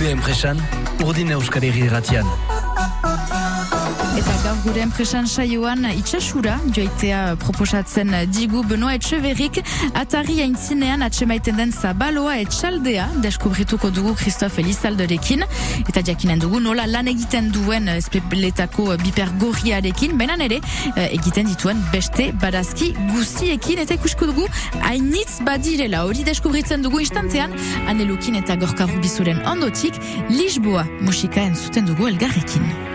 gure enpresan, urdin euskal irratian. Eta gaur gure enpresan saioan itxasura joitea proposatzen digu Benoa Etxeverrik atari aintzinean atxemaiten den zabaloa etxaldea deskubrituko dugu Christophe Elizaldorekin eta jakinen dugu nola lan egiten duen espeletako biper gorriarekin benan ere egiten dituen beste barazki guziekin eta ikusko dugu hainitz badirela. Hori deskubritzen dugu instantean anelukin eta gorka ondotik Lisboa musika entzuten dugu elgarrekin.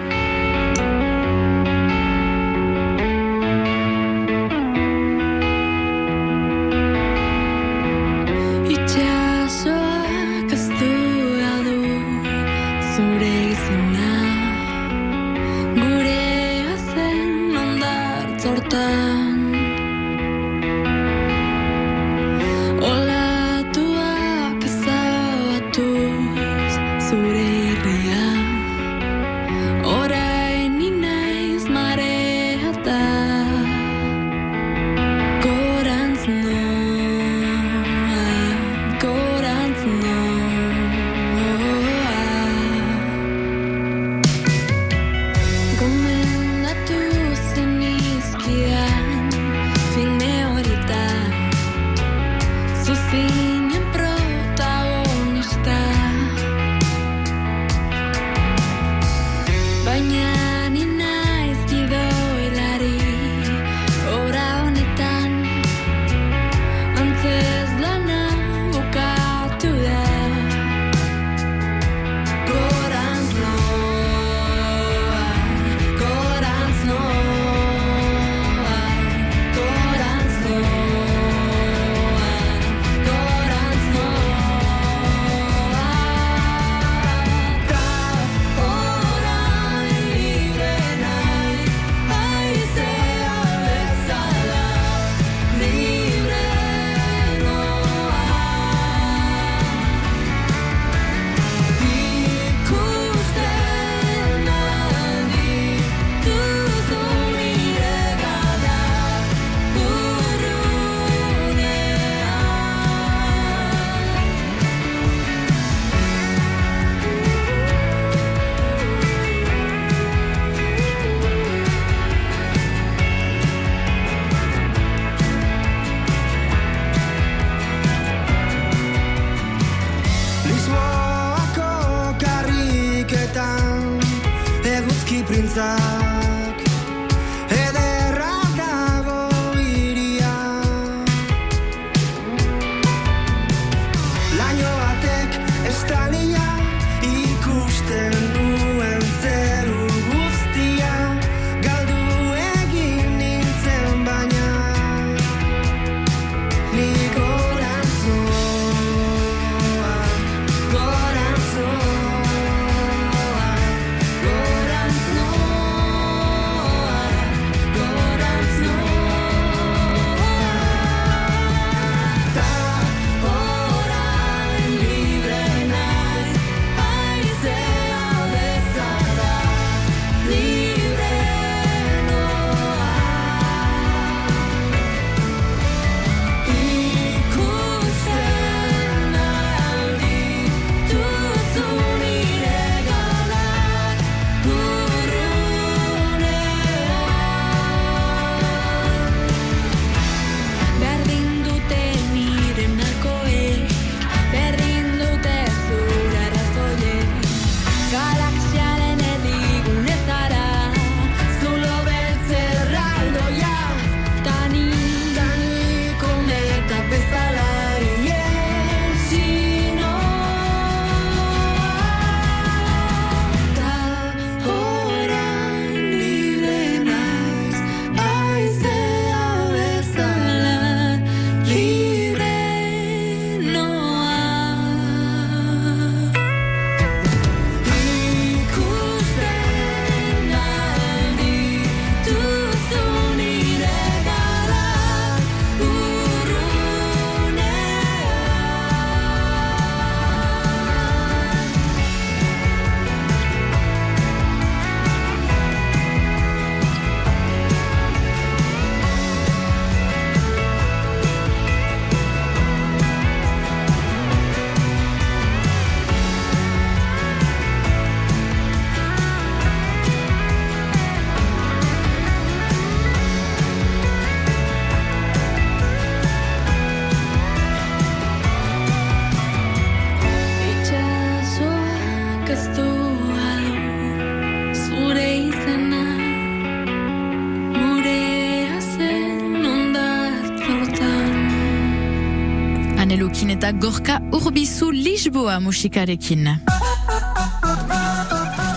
Eta gorka urbizu Lisboa musikarekin.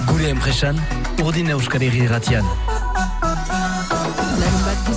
Gure enpresan, urdin euskal irratian.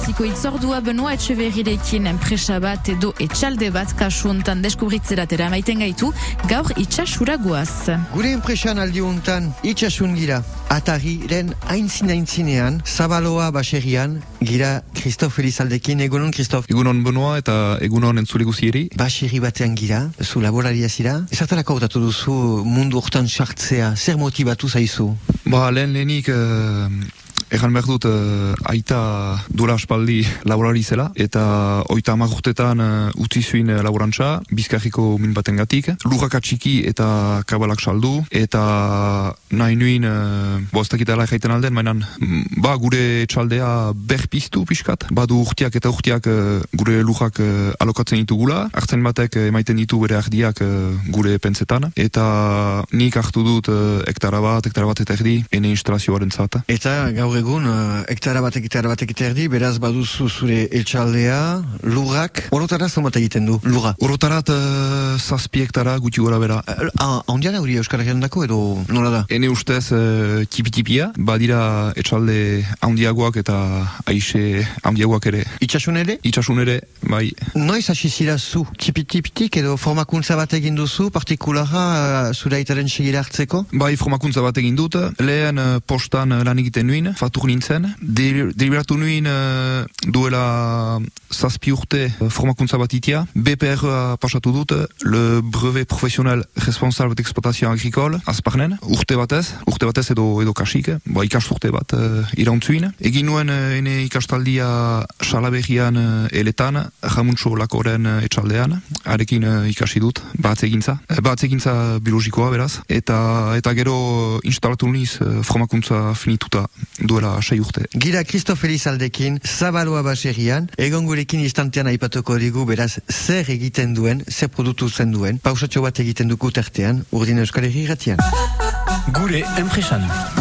Guziko itzordua Benoa Etxeverrirekin enpresa bat edo etxalde bat kasu hontan deskubritzeratera maiten gaitu, gaur itxasura goaz. Gure enpresan aldi hontan itxasun gira. Atariren aintzin aintzinean, Zabaloa baserrian, gira Kristof Elizaldekin, egunon Kristof. Egunon Benoa eta egunon entzule guzieri. Baserri batean gira, zu laboraria zira. Ezartarako hautatu duzu mundu hortan sartzea, zer motibatu zaizu? Ba, lehen lehenik eh, Egan behar dut, eh, aita duela aspaldi laborari zela, eta oita hamar urtetan eh, utzi zuin eh, laborantza, bizkarriko min baten gatik, lurrak atxiki eta kabalak saldu, eta nahi nuin, uh, bo ez dakitela jaiten alden, mainan, mm, ba, gure txaldea berpiztu pixkat, badu urtiak eta urtiak eh, gure lurrak eh, alokatzen ditugula, hartzen batek emaiten ditu bere ardiak eh, gure pentsetan, eta nik hartu dut eh, hektara bat, hektara bat eta erdi, ene instalazioaren zata. Eta gaur egun, uh, hektara batek, hektara batek eta erdi, beraz baduzu zure etxaldea, lurrak, orotara zomat egiten du, lurra. Orotarat uh, zazpi hektara guti gora bera. Ah, Ondia da hori Euskal Herrian dako edo nola da? Ene ustez uh, tipi-tipia, badira etxalde handiagoak eta aixe handiagoak ere. Itxasun ere? Itxasun ere, bai, Noiz hasi zira zu? Tipitipitik edo formakuntza bat egin duzu, partikulara uh, zure aitaren segira hartzeko? bai formakuntza bat egin dut, lehen uh, postan lan egiten nuin, fatur nintzen, De- deliberatu nuin uh, duela zazpi urte uh, formakuntza bat itia, BPR pasatu dut, le brevet professionnel responsable d'exploitation agricole, azparnen, urte batez, urte batez edo edo kasik, ba, ikasturte bat uh, irautzuin. Egin nuen uh, ene ikastaldia salaberrian uh, eletan, jamuntxo lakoren uh, etxaldean, arekin uh, ikasi dut, batzegintza, Eh, batzegintza biologikoa beraz, eta eta gero instalatu niz uh, formakuntza finituta duela sei urte. Gira Kristof Elizaldekin, Zabaloa baserrian, egon gurekin instantean aipatuko digu beraz zer egiten duen, zer produktu zen duen, pausatxo bat egiten dugu tertean, urdin Euskal Herri irratian. Gure enpresan.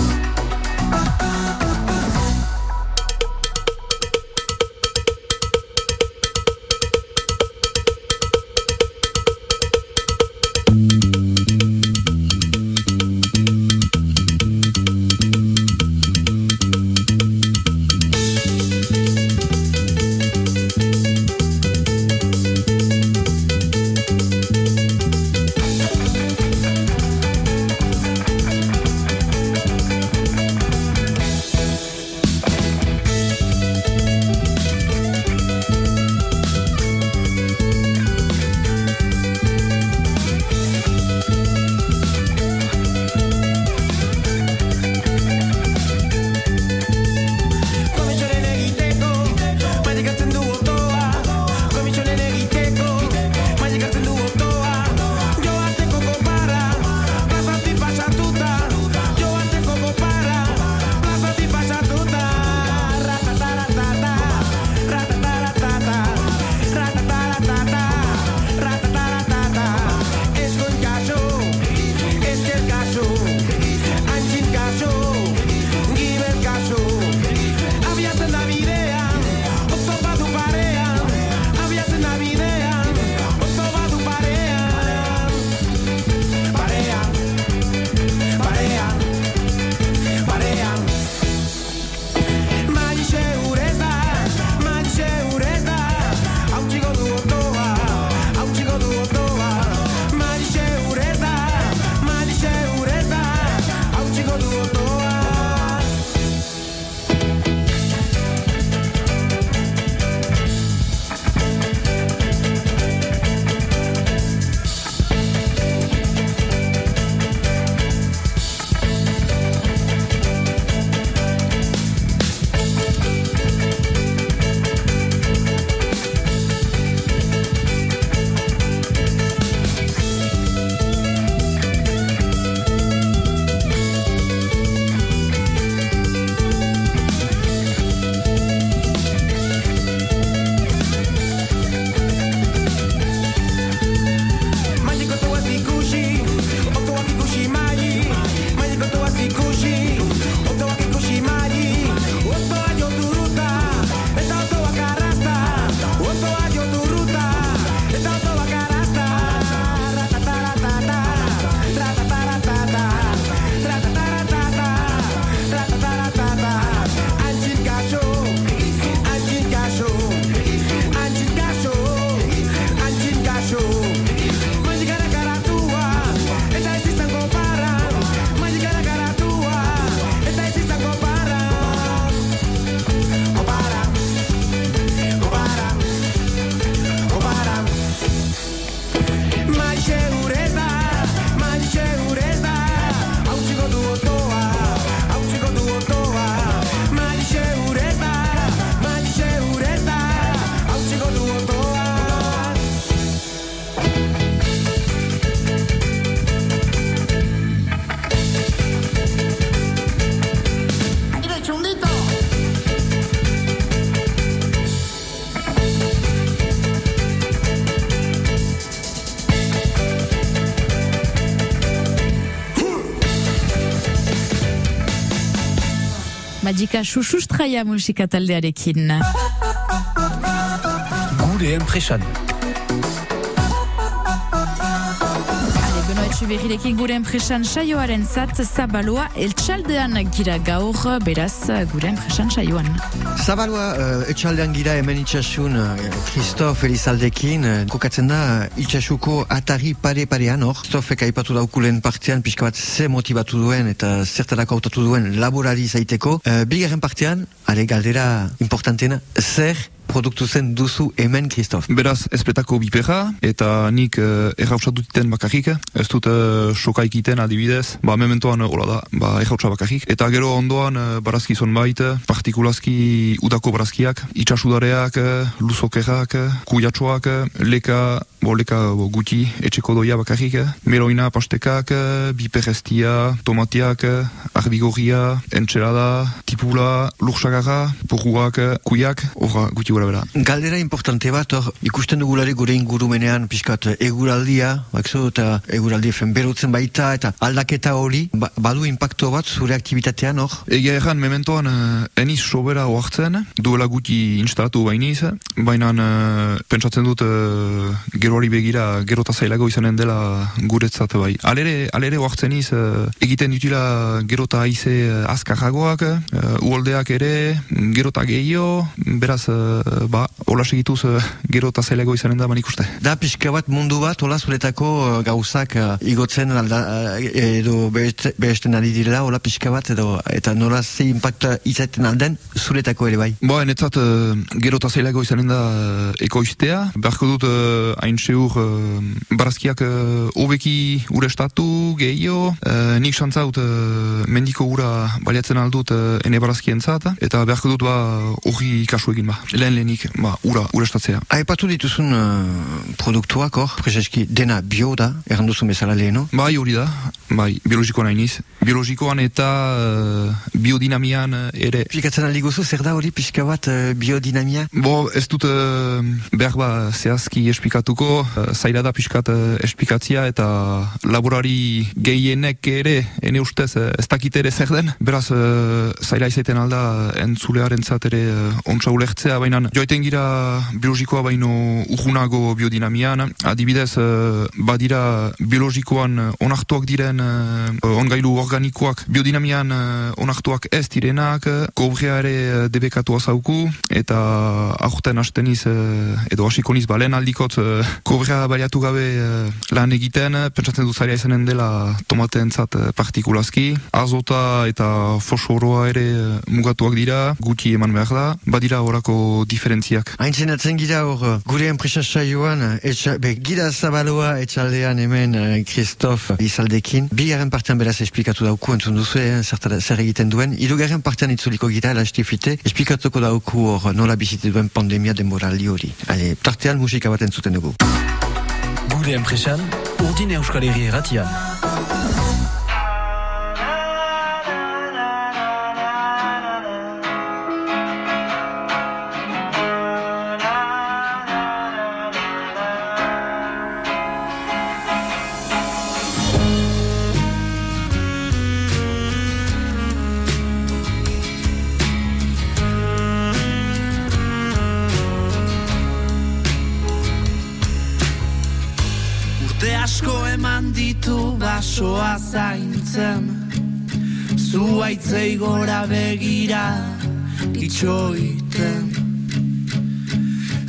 Magika Xuxustraia musika taldearekin. Gure enpresan. Ale, Beno Etxuberrirekin gure enpresan saioaren zat zabaloa eltsaldean gira gaur, beraz gure enpresan saioan. Zabalua uh, etxaldean gira hemen itxasun uh, Christophe Elizaldekin uh, kokatzen da itxasuko atari pare parean hor Christophe aipatu daukulen partean pixka bat ze motivatu duen eta zertarako hautatu duen laborari zaiteko uh, bigarren partean, ale galdera importantena, zer produktu zen duzu hemen Christophe? Beraz, ezpetako bipera, eta nik uh, errautsa dutiten bakarrik, ez dut uh, soka ikiten adibidez, ba, mementoan hola da, ba, errautsa bakarrik. Eta gero ondoan uh, barazki zonbait, uh, partikulazki udako barazkiak, itxasudareak, uh, luzokerak, uh, kujatxoak, uh, leka, bo, leka bo, guti, etxeko doia bakarrik, uh, meloina pastekak, uh, biperestia, tomatiak, uh, arbigorria, entxerada, tipula, lursagarra, porruak, kuiak, horra guti gura bera. Galdera importante bat, hor, ikusten dugulare gure ingurumenean, pixkat, eguraldia, bakzu, eta eguraldi fen berutzen baita, eta aldaketa hori, ba, badu impacto bat zure aktivitatean, hor? Egia erran, mementoan, uh, eniz sobera oartzen, duela guti instalatu bainiz, baina uh, pentsatzen dut uh, geroari begira gerota zailago izanen dela guretzat bai. Alere, alere oartzen iz, uh, egiten ditula gerota aize uh, azkarragoak, uh, uoldeak ere, gerota gehiago, beraz, uh, ba, hola segituz uh, gerota zailago izanen da banik uste. Da pixka bat mundu bat, hola zuretako uh, gauzak igotzen alda, edo beheste- behesten ari direla, hola pixka bat, edo, eta nola ze impacta izaten alden zuretako ere bai. Ba, netzat, uh, gerota zailago izanen da ekoiztea. Beharko dut, hain seur, barazkiak hobeki urestatu, gehiago. Uh, nik xantzaut, uh, mendiko ura baliatzen aldut ene barazkien zat. Eta beharko dut, ba, hori kasu egin ba. Lehen lehenik, ba, ura, urestatzea. Aipatu dituzun uh, produktuak hor, prezeski dena bio da, erran duzu bezala leheno. Bai, hori da, bai, biologikoan hainiz. Biologikoan eta uh, biodinamian uh, ere. Explikatzen aldi guzu, zer da hori pixka bat uh, biodinamia? Bo, ez dut uh, behar ba zehazki esplikatuko, uh, zaila da pixkat uh, esplikatzia eta laborari gehienek ere, ene ustez, uh, ez dakit ere zer den. Beraz, uh, zaila izaiten alda entzulearen ere uh, ontsa ulertzea, baina joaiten gira biologikoa baino urgunago biodinamian, adibidez, uh, badira biologikoan uh, onartuak diren uh, ongailu organikoak biodinamian onartuak ez direnak, kobrea ere uh, debekatua zauku, eta aurten hasteniz uh, edo hasiko niz balen aldikot kobrea baliatu gabe lan egiten, pentsatzen du zaila izanen dela tomateentzat uh, partikulazki, azota eta fosforoa ere mugatuak dira, guti eman behar da, badira horako diferentziak. Haintzen atzen gira hor, uh, gure enpresa saioan, uh, etxa, be, gira zabaloa etxaldean hemen uh, Christophe izaldekin. Bigarren partean beraz esplikatu dauku entzun duzu, eh, zertara- zer egiten duen. Hirugarren partean itzuliko gira, lastifite, esplikatuko dauku hor nola bizite duen pandemia denboraldi hori. Ale, tartean musika bat entzuten dugu. Gure enpresan, urdin euskal herri erratian. Asko eman ditu basoa zaintzen. Zuaitzei gora begira itxoiten.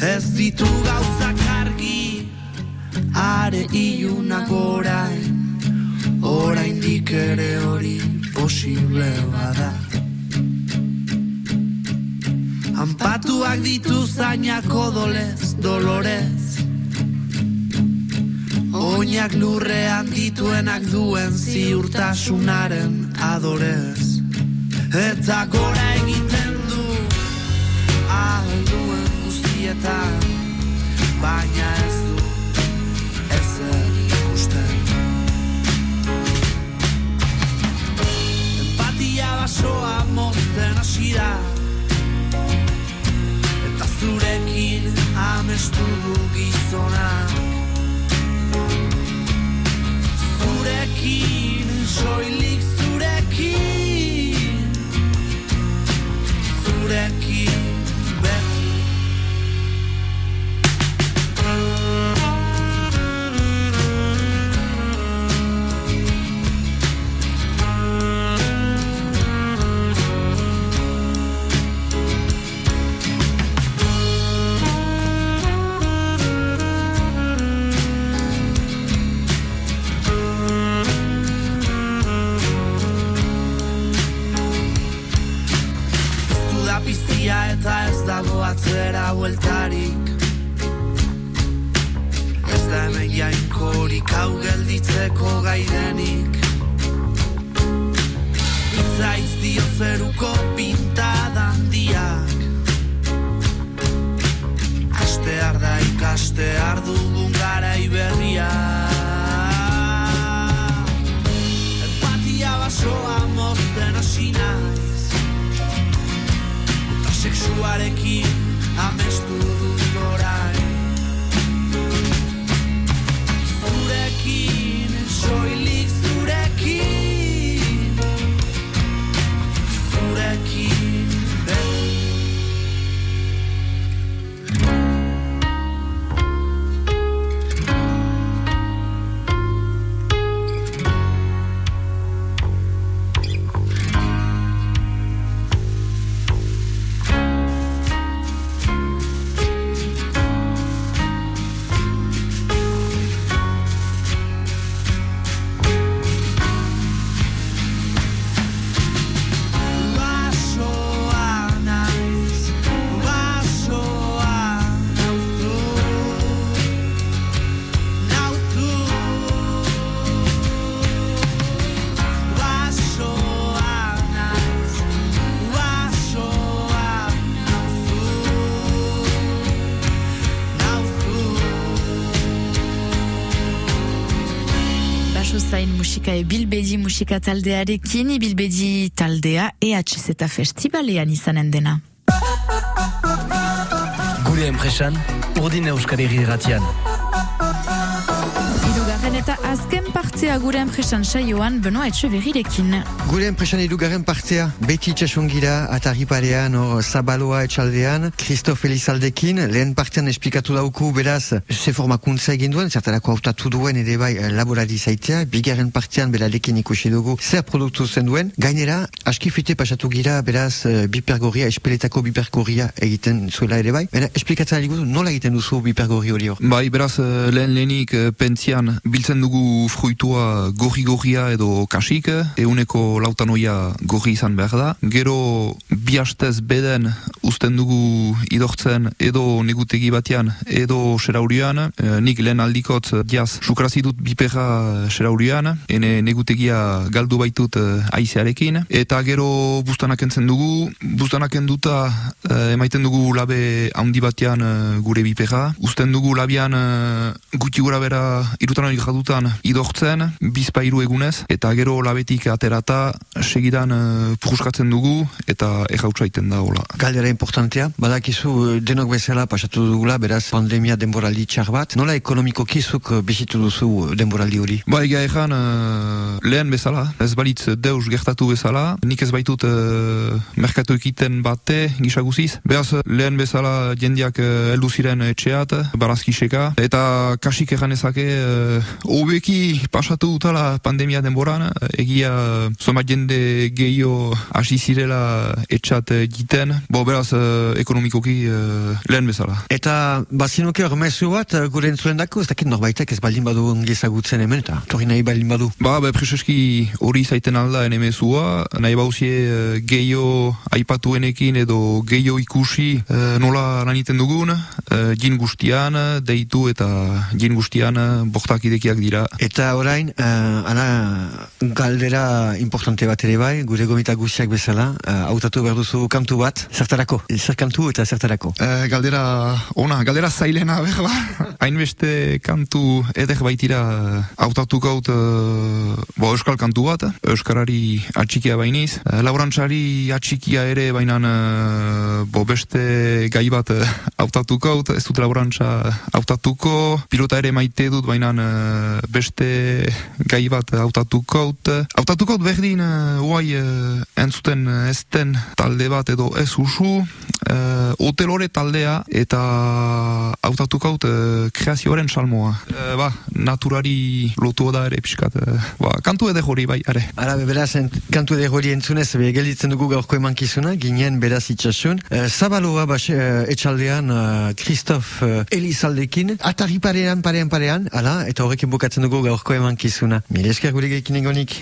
Ez ditu gauzak argi are ilunak orain. Oraindik ere hori posible bada. Anpatuak ditu zainak odolez, dolorez Oinak lurrean dituenak duen ziurtasunaren adorez. Eta gora egiten du alduen guztietan Baina musika taldearekin, bilbedi taldea EHZ festivalean izanen dena. Gure enpresan, urdin euskal herri ratian. Hirugarren eta azken partea gure enpresan saioan Benoa Etxeberrirekin. Gure enpresan irugarren partea, beti itxasungira, atari parean, hor, Zabaloa etxaldean, Christophe Elizaldekin, lehen partean esplikatu dauku, beraz, ze formakuntza egin duen, zertarako hautatu duen ere bai eh, laborari zaitea, bigarren partean berarekin ikusi dugu, zer produktu zen duen, gainera, askifite pasatu gira, beraz, eh, bipergoria, espeletako bipergoria egiten zuela ere bai, Bera, esplikatzen ari guzu, nola egiten duzu bipergori hori hor? Bai, beraz, eh, lehen lehenik eh, pentzian biltzen dugu fruitua gorri-gorria edo kasik, euneko lautanoia gorri izan behar da. Gero bi hastez beden uzten dugu idortzen edo negutegi batean edo seraurian. Eh, nik lehen aldikot diaz sukrazi dut biperra seraurian, ene negutegia galdu baitut eh, aizearekin. Eta gero bustanak entzen dugu, bustanak enduta eh, emaiten dugu labe handi batean eh, gure biperra. Uzten dugu labian eh, gutxi gura bera irutan hori jadutan idortzen, bizpa hiru egunez, eta gero labetik aterata segidan uh, puruskatzen dugu, eta errautsa iten da hola. Galdera importantea, badakizu eh, denok bezala pasatu dugula, beraz pandemia denboraldi txar bat, nola ekonomiko kizuk bizitu duzu eh, denboraldi hori? Ba, egia ezan, uh, lehen bezala, ez balitz deus gertatu bezala, nik ez baitut uh, merkatu ekiten bate gisaguziz, beraz lehen bezala jendiak uh, heldu ziren etxeat, barazkiseka, eta kasik egan ezake, uh, hobeki pasatu dutala pandemia denboran, egia zomat jende gehiago hasi zirela etxat uh, jiten, bo beraz uh, ekonomikoki uh, lehen bezala. Eta bazinuke hor mezu bat eh, gure entzuen dako, ez dakit norbaitek ez baldin badu ongi ezagutzen hemen, eta torri nahi baldin badu. Ba, be, preseski hori zaiten alda enemezua, nahi bauzie gehiago aipatuenekin edo gehiago ikusi nola lan iten dugun, uh, jin guztian, deitu eta jin guztian uh, bortak idekiak dira. Eta orain, uh, ana, galdera importante bat ere bai, gure gomita guztiak bezala, uh, hautatu behar duzu kantu bat, zertarako, zer kantu eta zertarako. Uh, galdera ona, galdera zailena behar ba. Hainbeste kantu eder baitira hautatuko haut uh, bo, euskal kantu bat, euskarari atxikia bainiz, uh, laborantzari atxikia ere bainan uh, bo beste gai bat uh, hautatuko haut, ez dut laborantza hautatuko, pilota ere maite dut bainan uh, beste gai bat hautatuko haut, hautatuko haut berdin uh, uai uh, entzuten uh, ezten talde bat edo ez usu, uh, hotelore taldea eta hautatuko haut uh, kreazioaren salmoa. Uh, ba, naturari lotu da ere pixkat. Uh, ba, kantu ede hori bai, are. Ara, be, beraz, kantu edo hori entzunez, be, gelditzen dugu gaurko emankizuna, ginen beraz itxasun. Uh, Zabaloa bas, uh, etxaldean, uh, Christophe uh, Elizaldekin, atari parean, parean, parean, ala, eta horrekin bukatzen dugu gaurko emankizuna. Mire esker gure gekin egonik.